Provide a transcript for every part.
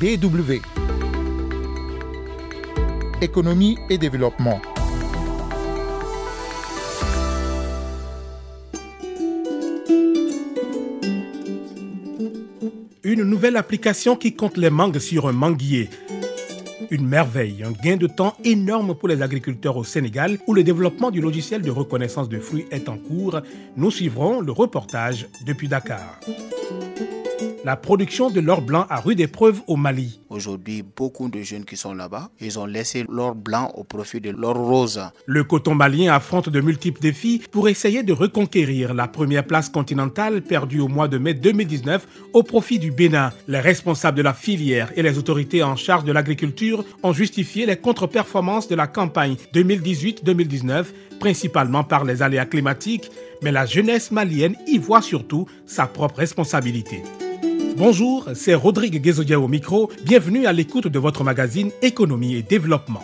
DW. Économie et développement. Une nouvelle application qui compte les mangues sur un manguier. Une merveille, un gain de temps énorme pour les agriculteurs au Sénégal où le développement du logiciel de reconnaissance de fruits est en cours. Nous suivrons le reportage depuis Dakar. La production de l'or blanc a rude épreuve au Mali. Aujourd'hui, beaucoup de jeunes qui sont là-bas, ils ont laissé l'or blanc au profit de l'or rose. Le coton malien affronte de multiples défis pour essayer de reconquérir la première place continentale perdue au mois de mai 2019 au profit du Bénin. Les responsables de la filière et les autorités en charge de l'agriculture ont justifié les contre-performances de la campagne 2018-2019, principalement par les aléas climatiques, mais la jeunesse malienne y voit surtout sa propre responsabilité. Bonjour, c'est Rodrigue Guézodia au micro. Bienvenue à l'écoute de votre magazine Économie et Développement.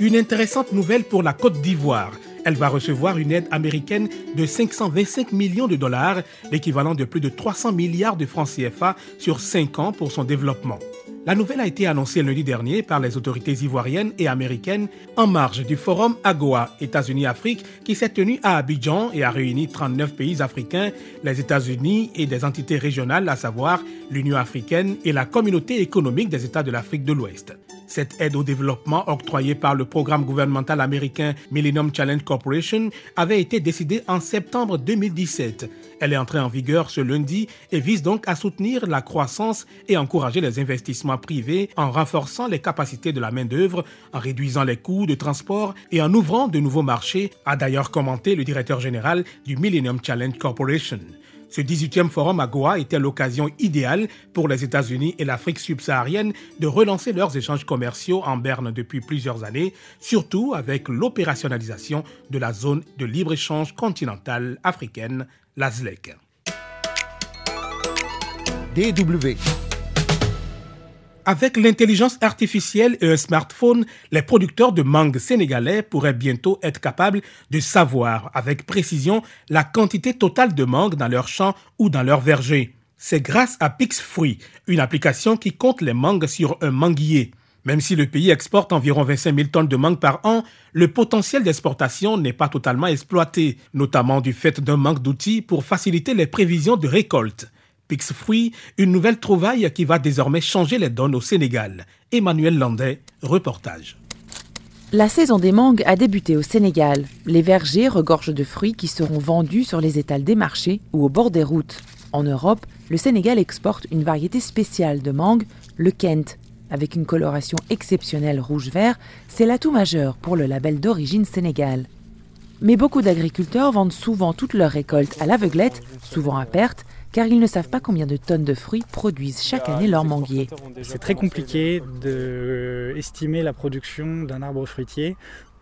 Une intéressante nouvelle pour la Côte d'Ivoire. Elle va recevoir une aide américaine de 525 millions de dollars, l'équivalent de plus de 300 milliards de francs CFA sur 5 ans pour son développement. La nouvelle a été annoncée lundi dernier par les autorités ivoiriennes et américaines en marge du forum AGOA États-Unis-Afrique qui s'est tenu à Abidjan et a réuni 39 pays africains, les États-Unis et des entités régionales, à savoir l'Union africaine et la communauté économique des États de l'Afrique de l'Ouest. Cette aide au développement octroyée par le programme gouvernemental américain Millennium Challenge Corporation avait été décidée en septembre 2017. Elle est entrée en vigueur ce lundi et vise donc à soutenir la croissance et encourager les investissements privés en renforçant les capacités de la main-d'œuvre, en réduisant les coûts de transport et en ouvrant de nouveaux marchés, a d'ailleurs commenté le directeur général du Millennium Challenge Corporation. Ce 18e forum à Goa était l'occasion idéale pour les États-Unis et l'Afrique subsaharienne de relancer leurs échanges commerciaux en berne depuis plusieurs années, surtout avec l'opérationnalisation de la zone de libre-échange continentale africaine, la ZLEC. DW. Avec l'intelligence artificielle et un smartphone, les producteurs de mangue sénégalais pourraient bientôt être capables de savoir avec précision la quantité totale de mangue dans leur champ ou dans leur verger. C'est grâce à PixFruit, une application qui compte les mangues sur un manguier. Même si le pays exporte environ 25 000 tonnes de mangue par an, le potentiel d'exportation n'est pas totalement exploité, notamment du fait d'un manque d'outils pour faciliter les prévisions de récolte. Pixfruit, une nouvelle trouvaille qui va désormais changer les donnes au Sénégal. Emmanuel Landais, reportage. La saison des mangues a débuté au Sénégal. Les vergers regorgent de fruits qui seront vendus sur les étals des marchés ou au bord des routes. En Europe, le Sénégal exporte une variété spéciale de mangue, le Kent. Avec une coloration exceptionnelle rouge-vert, c'est l'atout majeur pour le label d'origine Sénégal. Mais beaucoup d'agriculteurs vendent souvent toute leur récolte à l'aveuglette, souvent à perte, car ils ne savent pas combien de tonnes de fruits produisent chaque année leur manguier. C'est très compliqué d'estimer la production d'un arbre fruitier.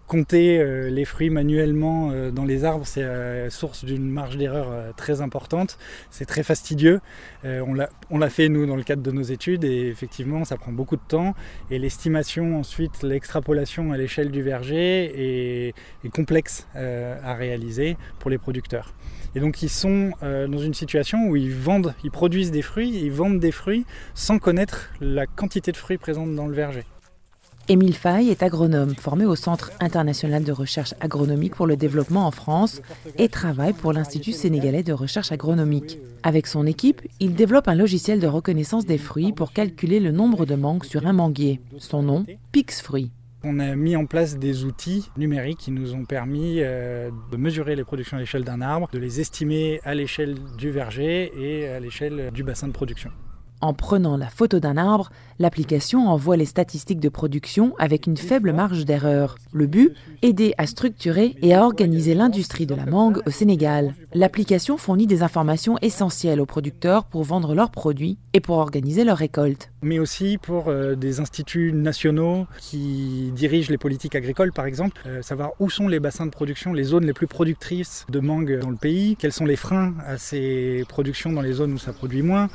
Compter euh, les fruits manuellement euh, dans les arbres, c'est euh, source d'une marge d'erreur très importante. C'est très fastidieux. on l'a fait nous dans le cadre de nos études et effectivement, ça prend beaucoup de temps. Et l'estimation, ensuite, l'extrapolation à l'échelle du verger est, est complexe à réaliser pour les producteurs. Et donc ils sont dans une situation où ils vendent, ils produisent des fruits, ils vendent des fruits sans connaître la quantité de fruits présente dans le verger. Émile Fay est agronome formé au Centre international de recherche agronomique pour le développement en France et travaille pour l'Institut sénégalais de recherche agronomique. Avec son équipe, il développe un logiciel de reconnaissance des fruits pour calculer le nombre de mangues sur un manguier. Son nom, PixFruit. On a mis en place des outils numériques qui nous ont permis euh, de mesurer les productions à l'échelle d'un arbre, de les estimer à l'échelle du verger et à l'échelle du bassin de production. En prenant la photo d'un arbre, l'application envoie les statistiques de production avec une faible marge d'erreur. Le but Aider à structurer et à organiser l'industrie de la mangue au Sénégal. L'application fournit des informations essentielles aux producteurs pour vendre leurs produits et pour organiser leur récolte. Mais aussi pour euh, des instituts nationaux qui dirigent les politiques agricoles, par exemple, euh, savoir où sont les bassins de production, les zones les plus productrices de mangue dans le pays, quels sont les freins à ces productions dans les zones où ça produit moins.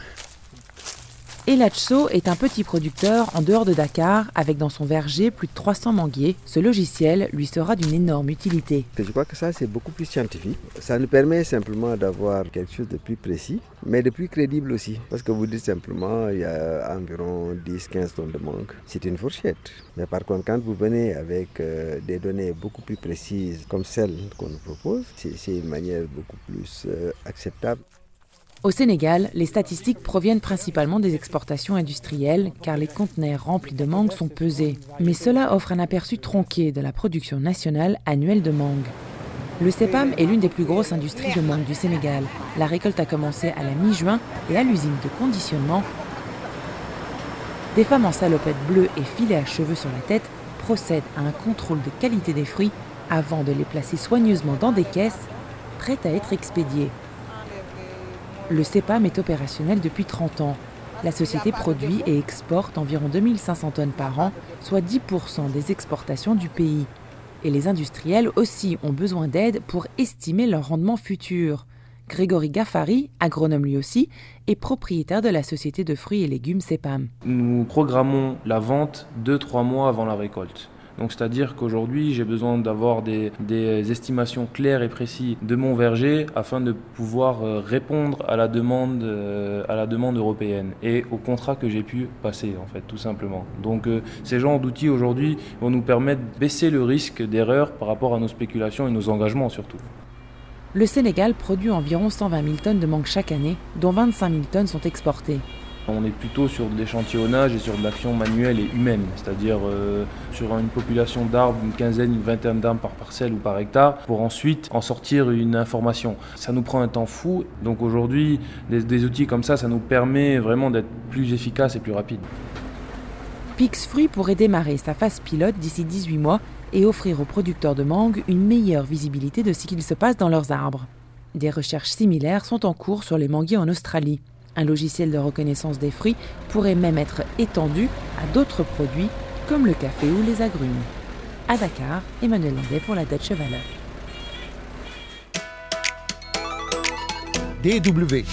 Elachso est un petit producteur en dehors de Dakar, avec dans son verger plus de 300 manguiers. Ce logiciel lui sera d'une énorme utilité. Je crois que ça, c'est beaucoup plus scientifique. Ça nous permet simplement d'avoir quelque chose de plus précis, mais de plus crédible aussi. Parce que vous dites simplement, il y a environ 10-15 tonnes de mangue. C'est une fourchette. Mais par contre, quand vous venez avec euh, des données beaucoup plus précises, comme celles qu'on nous propose, c'est une manière beaucoup plus euh, acceptable. Au Sénégal, les statistiques proviennent principalement des exportations industrielles, car les conteneurs remplis de mangue sont pesés. Mais cela offre un aperçu tronqué de la production nationale annuelle de mangue. Le CEPAM est l'une des plus grosses industries de mangue du Sénégal. La récolte a commencé à la mi-juin et à l'usine de conditionnement, des femmes en salopette bleue et filets à cheveux sur la tête procèdent à un contrôle de qualité des fruits avant de les placer soigneusement dans des caisses prêtes à être expédiées. Le CEPAM est opérationnel depuis 30 ans. La société produit et exporte environ 2500 tonnes par an, soit 10% des exportations du pays. Et les industriels aussi ont besoin d'aide pour estimer leur rendement futur. Grégory Gaffari, agronome lui aussi, est propriétaire de la société de fruits et légumes CEPAM. Nous programmons la vente 2-3 mois avant la récolte. C'est-à-dire qu'aujourd'hui, j'ai besoin d'avoir des, estimations claires et précises de mon verger afin de pouvoir euh, répondre à la demande, euh, à la demande européenne et au contrat que j'ai pu passer, en fait, tout simplement. Donc euh, ces genres d'outils aujourd'hui vont nous permettre de baisser le risque d'erreur par rapport à nos spéculations et nos engagements surtout. Le Sénégal produit environ 120 000 tonnes de mangue chaque année, dont 25 000 tonnes sont exportées. On est plutôt sur de l'échantillonnage et sur de l'action manuelle et humaine, c'est-à-dire euh, sur une population d'arbres, une quinzaine, une vingtaine d'arbres par parcelle ou par hectare, pour ensuite en sortir une information. Ça nous prend un temps fou, donc aujourd'hui, des, outils comme ça, ça nous permet vraiment d'être plus efficace et plus rapide. Pixfruit pourrait démarrer sa phase pilote d'ici 18 mois et offrir aux producteurs de mangue une meilleure visibilité de ce qu'il se passe dans leurs arbres. Des recherches similaires sont en cours sur les manguiers en Australie. Un logiciel de reconnaissance des fruits pourrait même être étendu à d'autres produits comme le café ou les agrumes. À Dakar, Emmanuel Landais pour la Deutsche Welle. DW.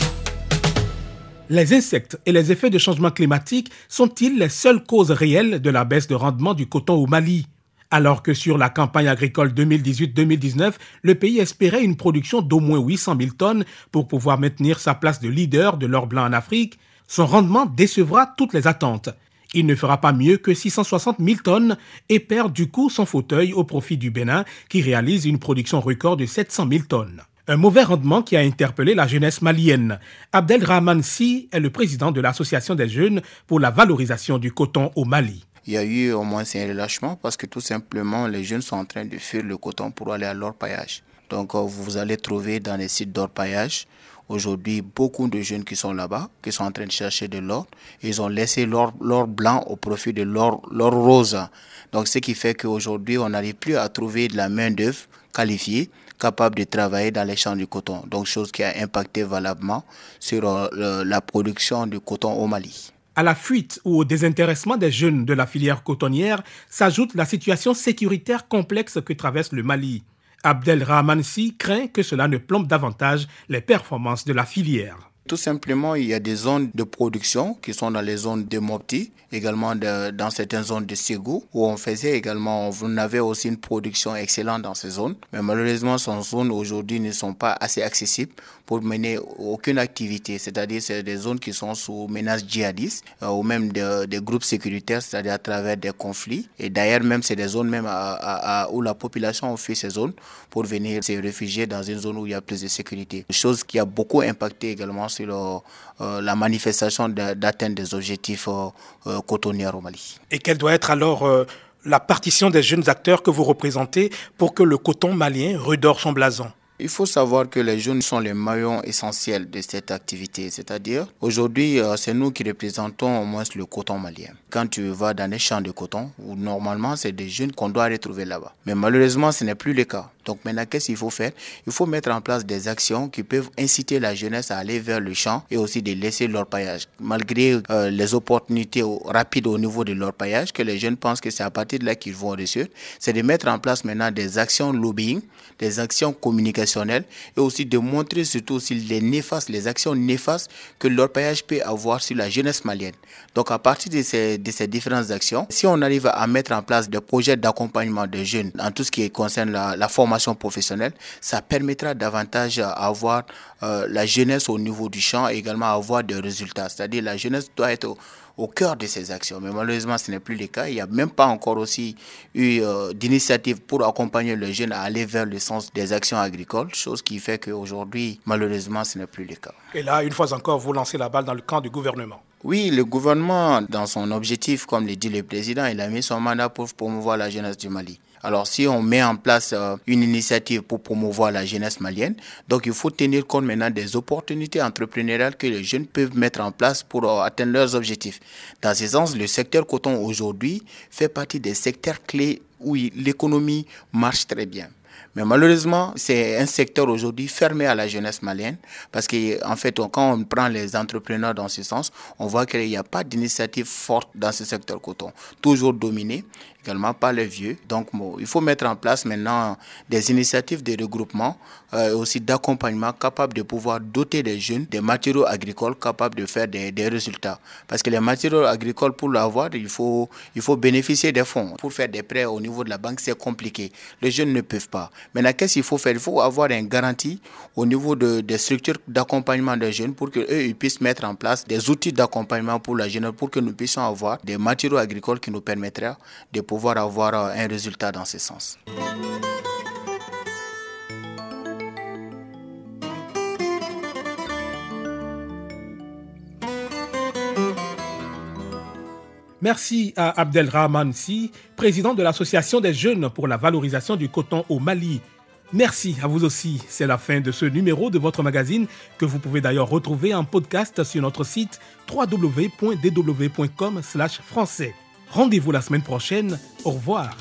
Les insectes et les effets de changement climatique sont-ils les seules causes réelles de la baisse de rendement du coton au Mali? Alors que sur la campagne agricole 2018-2019, le pays espérait une production d'au moins 800 000 tonnes pour pouvoir maintenir sa place de leader de l'or blanc en Afrique, son rendement décevra toutes les attentes. Il ne fera pas mieux que 660 000 tonnes et perd du coup son fauteuil au profit du Bénin qui réalise une production record de 700 000 tonnes. Un mauvais rendement qui a interpellé la jeunesse malienne. Abdelrahman Si est le président de l'Association des jeunes pour la valorisation du coton au Mali il y a eu au moins un relâchement parce que tout simplement les jeunes sont en train de fuir le coton pour aller à l'orpaillage. Donc euh, vous allez trouver dans les sites d'orpaillage aujourd'hui beaucoup de jeunes qui sont là-bas, qui sont en train de chercher de l'or. Ils ont laissé l'or blanc au profit de l'or rose. Donc ce qui fait qu'aujourd'hui on n'arrive plus à trouver de la main d'œuvre qualifiée capable de travailler dans les champs du coton. Donc chose qui a impacté valablement sur euh, la production du coton au Mali. À la fuite ou au désintéressement des jeunes de la filière cotonnière s'ajoute la situation sécuritaire complexe que traverse le Mali. Abdel Rahmansi craint que cela ne plombe davantage les performances de la filière. Tout simplement, il y a des zones de production qui sont dans les zones de Mopti, également dans certaines zones de Ségou, où on faisait également, on avait aussi une production excellente dans ces zones. Mais malheureusement, ces zones aujourd'hui ne sont pas assez accessibles pour mener aucune activité. C'est-à-dire, c'est des zones qui sont sous menace djihadiste euh, ou même des groupes sécuritaires, c'est-à-dire à travers des conflits. Et d'ailleurs, même, c'est des zones même où la population a fui ces zones pour venir se réfugier dans une zone où il y a plus de sécurité. Chose qui a beaucoup impacté également sur euh, la manifestation d'atteinte des objectifs euh, cotonniers au Mali. Et quelle doit être alors la partition des jeunes acteurs que vous représentez pour que le coton malien redore son blason? Il faut savoir que les jeunes sont les maillons essentiels de cette activité. C'est-à-dire, aujourd'hui, euh, c'est nous qui représentons au moins le coton malien. Quand tu vas dans les champs de coton, où normalement, c'est des jeunes qu'on doit retrouver là-bas. Mais malheureusement, ce n'est plus le cas. Donc maintenant, qu'est-ce qu'il faut faire? Il faut mettre en place des actions qui peuvent inciter la jeunesse à aller vers le champ et aussi de laisser leur paillage. Malgré euh, les opportunités rapides au niveau de leur paillage, que les jeunes pensent que c'est à partir de là qu'ils vont réussir, c'est de mettre en place maintenant des actions lobbying, des actions communication et aussi de montrer surtout aussi les néfastes, les actions néfastes que l'orpaillage peut avoir sur la jeunesse malienne. Donc à partir de ces, de ces différentes actions, si on arrive à mettre en place des projets d'accompagnement des jeunes en tout ce qui concerne la, la formation professionnelle, ça permettra davantage à avoir euh, la jeunesse au niveau du champ et également avoir des résultats. C'est-à-dire la jeunesse doit être au, cœur de ces actions. Mais malheureusement, ce n'est plus le cas. Il n'y a même pas encore aussi eu euh, d'initiative pour accompagner les jeunes à aller vers le sens des actions agricoles, chose qui fait qu'aujourd'hui, malheureusement, ce n'est plus le cas. Et là, une fois encore, vous lancez la balle dans le camp du gouvernement. Oui, le gouvernement, dans son objectif, comme le dit le président, il a mis son mandat pour promouvoir la jeunesse du Mali. Alors si on met en place euh, une initiative pour promouvoir la jeunesse malienne, donc il faut tenir compte maintenant des opportunités entrepreneuriales que les jeunes peuvent mettre en place pour euh, atteindre leurs objectifs. Dans ce sens, le secteur coton aujourd'hui fait partie des secteurs clés où l'économie marche très bien. Mais malheureusement, c'est un secteur aujourd'hui fermé à la jeunesse malienne parce que en fait, quand on prend les entrepreneurs dans ce sens, on voit qu'il n'y a pas d'initiative forte dans ce secteur coton, toujours dominé également par les vieux. Donc, il faut mettre en place maintenant des initiatives de regroupement euh, aussi d'accompagnement capables de pouvoir doter les jeunes des matériaux agricoles capables de faire des, résultats. Parce que les matériaux agricoles, pour l'avoir, il faut, il faut bénéficier des fonds. Pour faire des prêts au niveau de la banque, c'est compliqué. Les jeunes ne peuvent pas. Maintenant, qu'est-ce qu'il faut faire? Il faut avoir une garantie au niveau de, des structures d'accompagnement des jeunes pour qu'eux puissent mettre en place des outils d'accompagnement pour la jeunesse, pour que nous puissions avoir des matériaux agricoles qui nous permettraient de pouvoir avoir euh, un résultat dans ce sens. Merci à Abdelrahman Si, président de l'Association des jeunes pour la valorisation du coton au Mali. Merci à vous aussi. C'est la fin de ce numéro de votre magazine que vous pouvez d'ailleurs retrouver en podcast sur notre site www.dw.com/français. Rendez-vous la semaine prochaine. Au revoir.